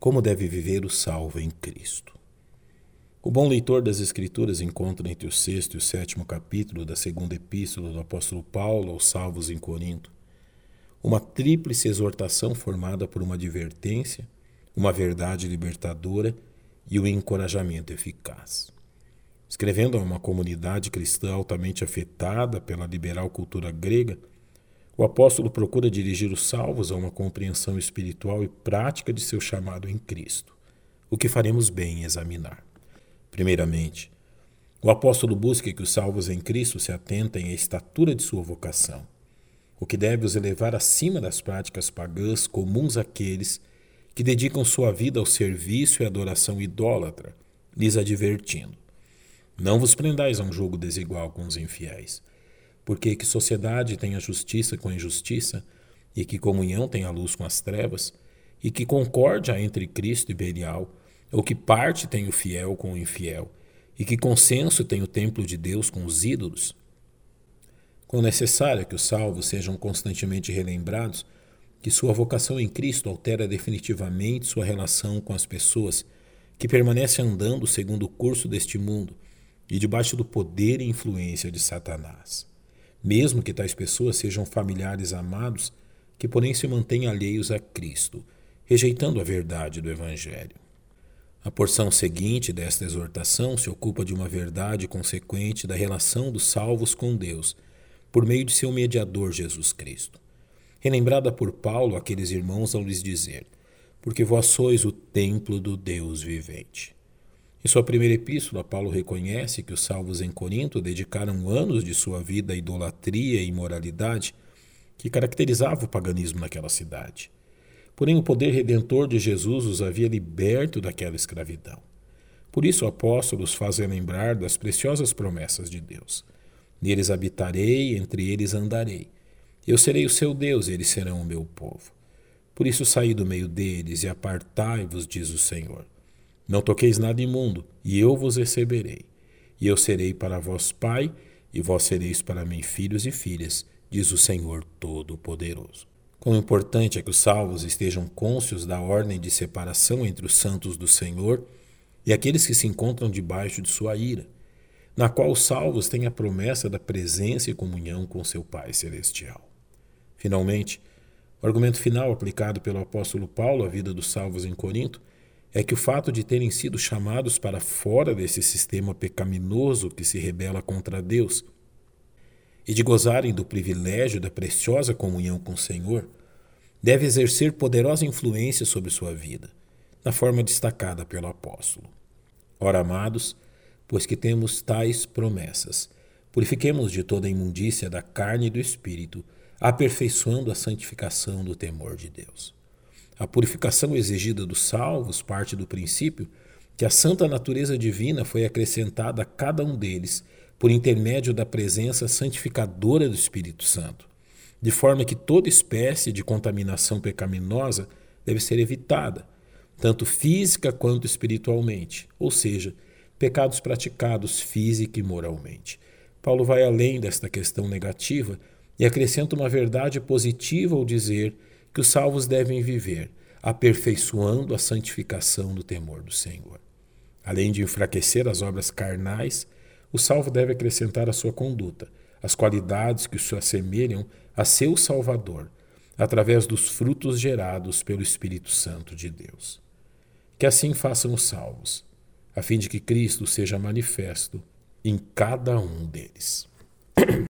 Como deve viver o salvo em Cristo? O bom leitor das Escrituras encontra entre o sexto e o sétimo capítulo da segunda epístola do apóstolo Paulo aos salvos em Corinto uma tríplice exortação formada por uma advertência, uma verdade libertadora e um encorajamento eficaz. Escrevendo a uma comunidade cristã altamente afetada pela liberal cultura grega, o apóstolo procura dirigir os salvos a uma compreensão espiritual e prática de seu chamado em Cristo, o que faremos bem em examinar. Primeiramente, o apóstolo busca que os salvos em Cristo se atentem à estatura de sua vocação, o que deve os elevar acima das práticas pagãs comuns àqueles que dedicam sua vida ao serviço e adoração idólatra, lhes advertindo: Não vos prendais a um jogo desigual com os infiéis porque que sociedade tem a justiça com a injustiça, e que comunhão tem a luz com as trevas, e que concórdia entre Cristo e Belial, ou que parte tem o fiel com o infiel, e que consenso tem o templo de Deus com os ídolos? Quão necessário é que os salvos sejam constantemente relembrados que sua vocação em Cristo altera definitivamente sua relação com as pessoas que permanecem andando segundo o curso deste mundo e debaixo do poder e influência de Satanás mesmo que tais pessoas sejam familiares amados, que porém se mantêm alheios a Cristo, rejeitando a verdade do Evangelho. A porção seguinte desta exortação se ocupa de uma verdade consequente da relação dos salvos com Deus, por meio de seu mediador Jesus Cristo. Relembrada por Paulo aqueles irmãos ao lhes dizer: Porque vós sois o templo do Deus vivente. Em sua primeira epístola, Paulo reconhece que os salvos em Corinto dedicaram anos de sua vida à idolatria e imoralidade que caracterizava o paganismo naquela cidade. Porém, o poder redentor de Jesus os havia liberto daquela escravidão. Por isso, o apóstolo os faz lembrar das preciosas promessas de Deus. Neles habitarei, entre eles andarei. Eu serei o seu Deus, eles serão o meu povo. Por isso saí do meio deles e apartai-vos, diz o Senhor. Não toqueis nada imundo, e eu vos receberei. E eu serei para vós pai, e vós sereis para mim filhos e filhas, diz o Senhor Todo-Poderoso. Quão importante é que os salvos estejam cônscios da ordem de separação entre os santos do Senhor e aqueles que se encontram debaixo de sua ira, na qual os salvos têm a promessa da presença e comunhão com seu Pai Celestial. Finalmente, o argumento final aplicado pelo apóstolo Paulo à vida dos salvos em Corinto é que o fato de terem sido chamados para fora desse sistema pecaminoso que se rebela contra Deus e de gozarem do privilégio da preciosa comunhão com o Senhor, deve exercer poderosa influência sobre sua vida, na forma destacada pelo apóstolo. Ora, amados, pois que temos tais promessas, purifiquemos de toda a imundícia da carne e do espírito, aperfeiçoando a santificação do temor de Deus. A purificação exigida dos salvos parte do princípio que a santa natureza divina foi acrescentada a cada um deles por intermédio da presença santificadora do Espírito Santo, de forma que toda espécie de contaminação pecaminosa deve ser evitada, tanto física quanto espiritualmente, ou seja, pecados praticados física e moralmente. Paulo vai além desta questão negativa e acrescenta uma verdade positiva ao dizer que os salvos devem viver, aperfeiçoando a santificação do temor do Senhor. Além de enfraquecer as obras carnais, o salvo deve acrescentar à sua conduta as qualidades que se assemelham a seu Salvador, através dos frutos gerados pelo Espírito Santo de Deus. Que assim façam os salvos, a fim de que Cristo seja manifesto em cada um deles.